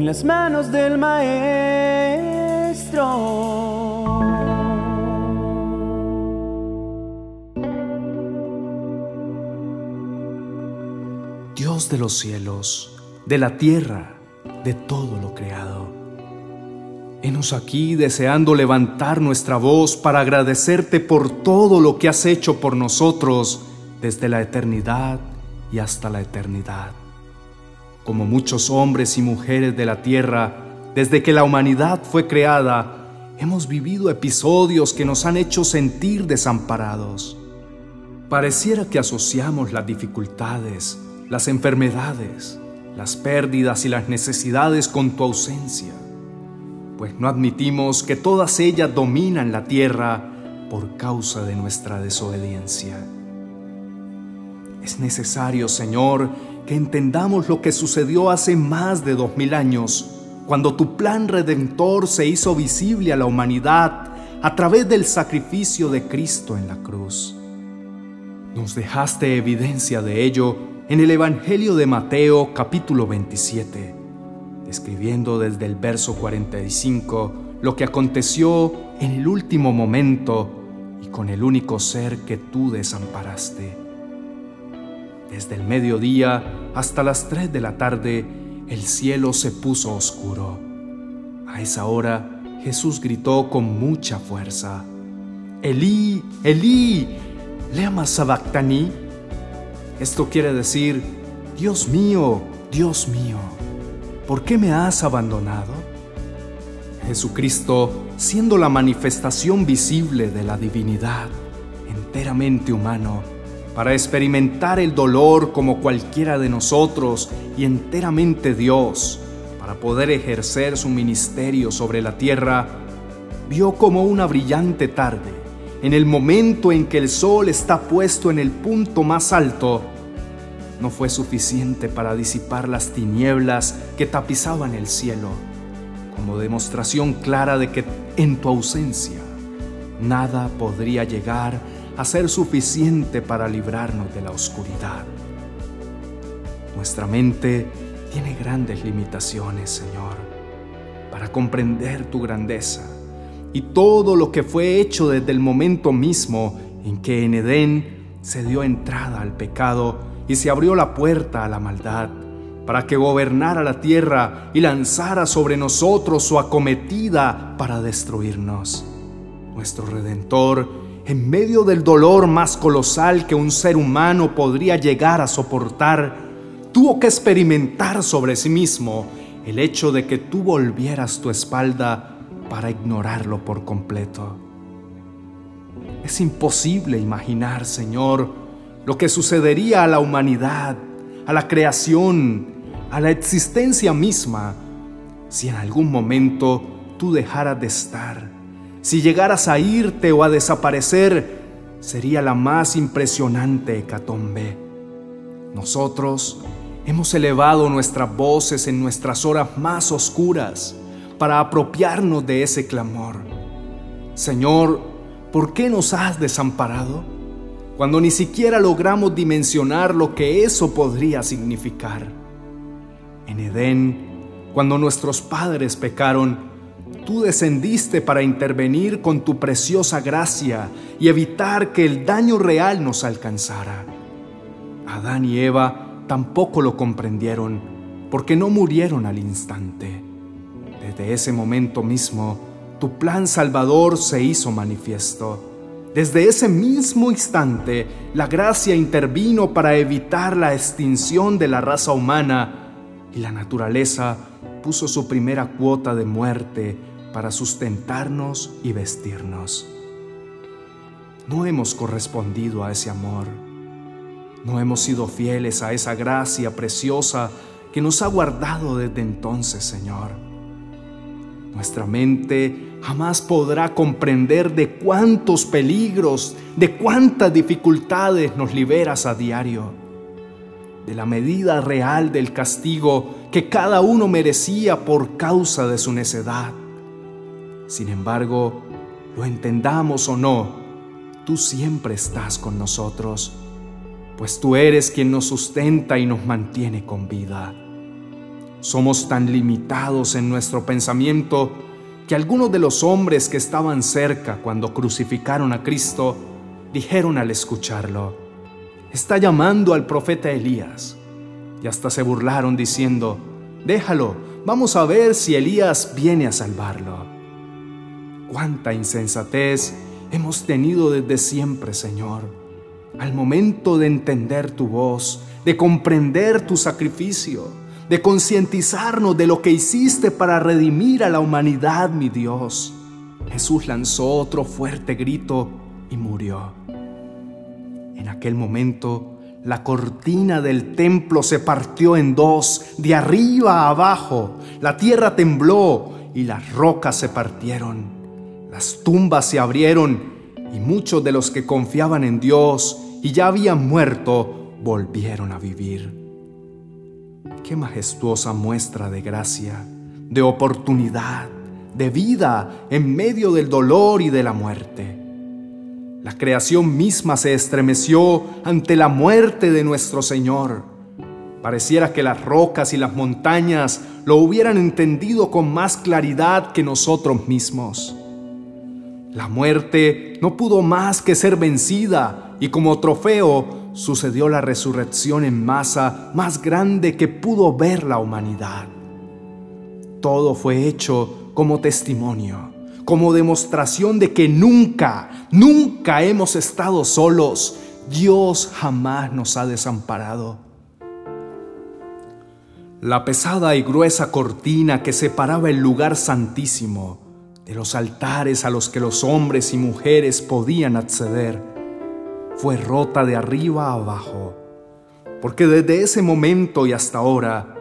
en las manos del Maestro. Dios de los cielos, de la tierra, de todo lo creado. Henos aquí deseando levantar nuestra voz para agradecerte por todo lo que has hecho por nosotros desde la eternidad y hasta la eternidad. Como muchos hombres y mujeres de la tierra, desde que la humanidad fue creada, hemos vivido episodios que nos han hecho sentir desamparados. Pareciera que asociamos las dificultades, las enfermedades, las pérdidas y las necesidades con tu ausencia, pues no admitimos que todas ellas dominan la tierra por causa de nuestra desobediencia. Es necesario, Señor, que entendamos lo que sucedió hace más de dos mil años, cuando tu plan redentor se hizo visible a la humanidad a través del sacrificio de Cristo en la cruz. Nos dejaste evidencia de ello en el Evangelio de Mateo capítulo 27, describiendo desde el verso 45 lo que aconteció en el último momento y con el único ser que tú desamparaste. Desde el mediodía hasta las 3 de la tarde, el cielo se puso oscuro. A esa hora, Jesús gritó con mucha fuerza, Elí, Elí, lema sabactani. Esto quiere decir, Dios mío, Dios mío, ¿por qué me has abandonado? Jesucristo, siendo la manifestación visible de la divinidad, enteramente humano, para experimentar el dolor como cualquiera de nosotros y enteramente Dios, para poder ejercer su ministerio sobre la tierra, vio como una brillante tarde, en el momento en que el sol está puesto en el punto más alto, no fue suficiente para disipar las tinieblas que tapizaban el cielo, como demostración clara de que en tu ausencia nada podría llegar a ser suficiente para librarnos de la oscuridad. Nuestra mente tiene grandes limitaciones, Señor, para comprender tu grandeza y todo lo que fue hecho desde el momento mismo en que en Edén se dio entrada al pecado y se abrió la puerta a la maldad, para que gobernara la tierra y lanzara sobre nosotros su acometida para destruirnos. Nuestro Redentor, en medio del dolor más colosal que un ser humano podría llegar a soportar, tuvo que experimentar sobre sí mismo el hecho de que tú volvieras tu espalda para ignorarlo por completo. Es imposible imaginar, Señor, lo que sucedería a la humanidad, a la creación, a la existencia misma, si en algún momento tú dejaras de estar, si llegaras a irte o a desaparecer, sería la más impresionante hecatombe. Nosotros hemos elevado nuestras voces en nuestras horas más oscuras para apropiarnos de ese clamor. Señor, ¿por qué nos has desamparado? Cuando ni siquiera logramos dimensionar lo que eso podría significar. En Edén, cuando nuestros padres pecaron, tú descendiste para intervenir con tu preciosa gracia y evitar que el daño real nos alcanzara. Adán y Eva tampoco lo comprendieron porque no murieron al instante. Desde ese momento mismo, tu plan salvador se hizo manifiesto. Desde ese mismo instante, la gracia intervino para evitar la extinción de la raza humana y la naturaleza puso su primera cuota de muerte para sustentarnos y vestirnos. No hemos correspondido a ese amor. No hemos sido fieles a esa gracia preciosa que nos ha guardado desde entonces, Señor. Nuestra mente jamás podrá comprender de cuántos peligros, de cuántas dificultades nos liberas a diario, de la medida real del castigo que cada uno merecía por causa de su necedad. Sin embargo, lo entendamos o no, tú siempre estás con nosotros, pues tú eres quien nos sustenta y nos mantiene con vida. Somos tan limitados en nuestro pensamiento que algunos de los hombres que estaban cerca cuando crucificaron a Cristo dijeron al escucharlo, está llamando al profeta Elías. Y hasta se burlaron diciendo, déjalo, vamos a ver si Elías viene a salvarlo. Cuánta insensatez hemos tenido desde siempre, Señor. Al momento de entender tu voz, de comprender tu sacrificio, de concientizarnos de lo que hiciste para redimir a la humanidad, mi Dios. Jesús lanzó otro fuerte grito y murió. En aquel momento, la cortina del templo se partió en dos, de arriba a abajo. La tierra tembló y las rocas se partieron. Las tumbas se abrieron y muchos de los que confiaban en Dios y ya habían muerto volvieron a vivir. Qué majestuosa muestra de gracia, de oportunidad, de vida en medio del dolor y de la muerte. La creación misma se estremeció ante la muerte de nuestro Señor. Pareciera que las rocas y las montañas lo hubieran entendido con más claridad que nosotros mismos. La muerte no pudo más que ser vencida y como trofeo sucedió la resurrección en masa más grande que pudo ver la humanidad. Todo fue hecho como testimonio, como demostración de que nunca, nunca hemos estado solos. Dios jamás nos ha desamparado. La pesada y gruesa cortina que separaba el lugar santísimo de los altares a los que los hombres y mujeres podían acceder, fue rota de arriba abajo, porque desde ese momento y hasta ahora,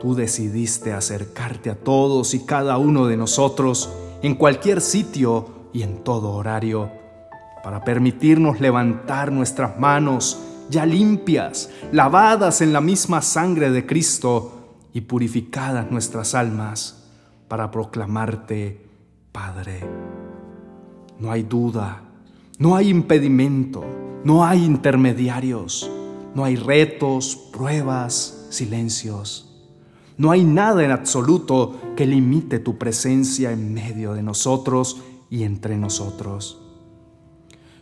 tú decidiste acercarte a todos y cada uno de nosotros en cualquier sitio y en todo horario, para permitirnos levantar nuestras manos ya limpias, lavadas en la misma sangre de Cristo y purificadas nuestras almas, para proclamarte Padre. No hay duda, no hay impedimento, no hay intermediarios, no hay retos, pruebas, silencios. No hay nada en absoluto que limite tu presencia en medio de nosotros y entre nosotros.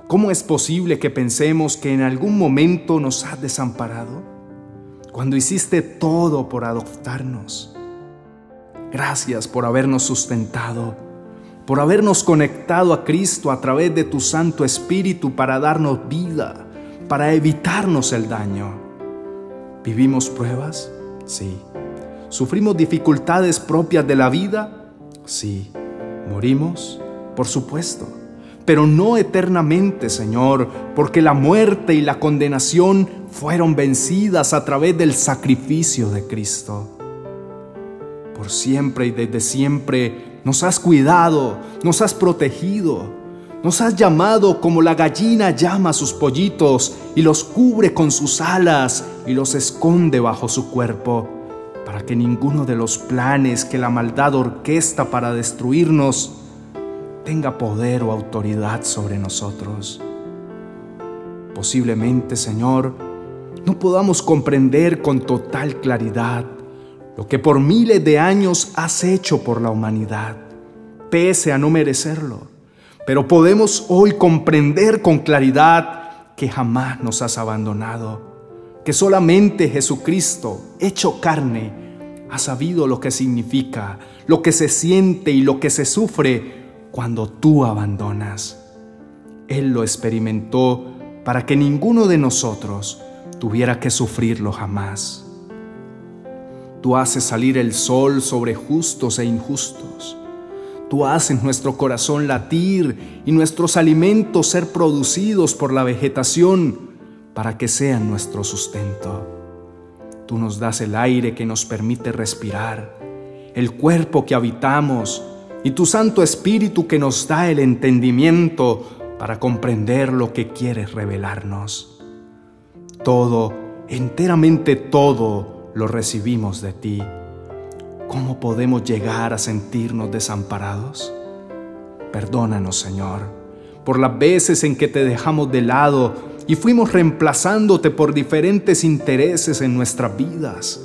¿Cómo es posible que pensemos que en algún momento nos has desamparado? Cuando hiciste todo por adoptarnos. Gracias por habernos sustentado por habernos conectado a Cristo a través de tu Santo Espíritu para darnos vida, para evitarnos el daño. ¿Vivimos pruebas? Sí. ¿Sufrimos dificultades propias de la vida? Sí. ¿Morimos? Por supuesto. Pero no eternamente, Señor, porque la muerte y la condenación fueron vencidas a través del sacrificio de Cristo. Por siempre y desde siempre nos has cuidado, nos has protegido, nos has llamado como la gallina llama a sus pollitos y los cubre con sus alas y los esconde bajo su cuerpo, para que ninguno de los planes que la maldad orquesta para destruirnos tenga poder o autoridad sobre nosotros. Posiblemente, Señor, no podamos comprender con total claridad lo que por miles de años has hecho por la humanidad, pese a no merecerlo. Pero podemos hoy comprender con claridad que jamás nos has abandonado, que solamente Jesucristo, hecho carne, ha sabido lo que significa, lo que se siente y lo que se sufre cuando tú abandonas. Él lo experimentó para que ninguno de nosotros tuviera que sufrirlo jamás. Tú haces salir el sol sobre justos e injustos. Tú haces nuestro corazón latir y nuestros alimentos ser producidos por la vegetación para que sean nuestro sustento. Tú nos das el aire que nos permite respirar, el cuerpo que habitamos y tu Santo Espíritu que nos da el entendimiento para comprender lo que quieres revelarnos. Todo, enteramente todo, lo recibimos de ti, ¿cómo podemos llegar a sentirnos desamparados? Perdónanos, Señor, por las veces en que te dejamos de lado y fuimos reemplazándote por diferentes intereses en nuestras vidas,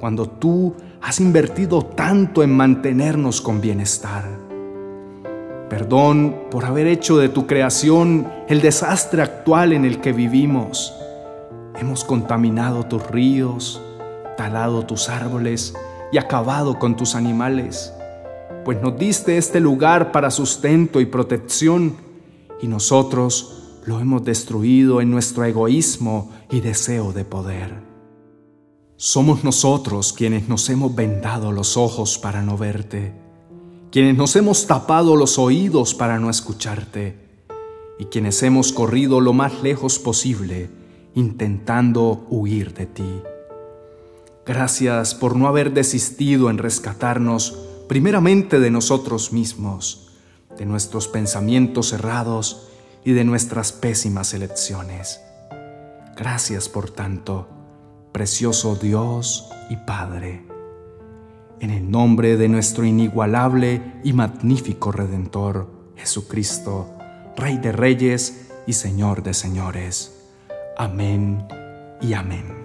cuando tú has invertido tanto en mantenernos con bienestar. Perdón por haber hecho de tu creación el desastre actual en el que vivimos. Hemos contaminado tus ríos, talado tus árboles y acabado con tus animales, pues nos diste este lugar para sustento y protección y nosotros lo hemos destruido en nuestro egoísmo y deseo de poder. Somos nosotros quienes nos hemos vendado los ojos para no verte, quienes nos hemos tapado los oídos para no escucharte y quienes hemos corrido lo más lejos posible intentando huir de ti. Gracias por no haber desistido en rescatarnos primeramente de nosotros mismos, de nuestros pensamientos errados y de nuestras pésimas elecciones. Gracias por tanto, precioso Dios y Padre. En el nombre de nuestro inigualable y magnífico Redentor, Jesucristo, Rey de Reyes y Señor de Señores. Amén y amén.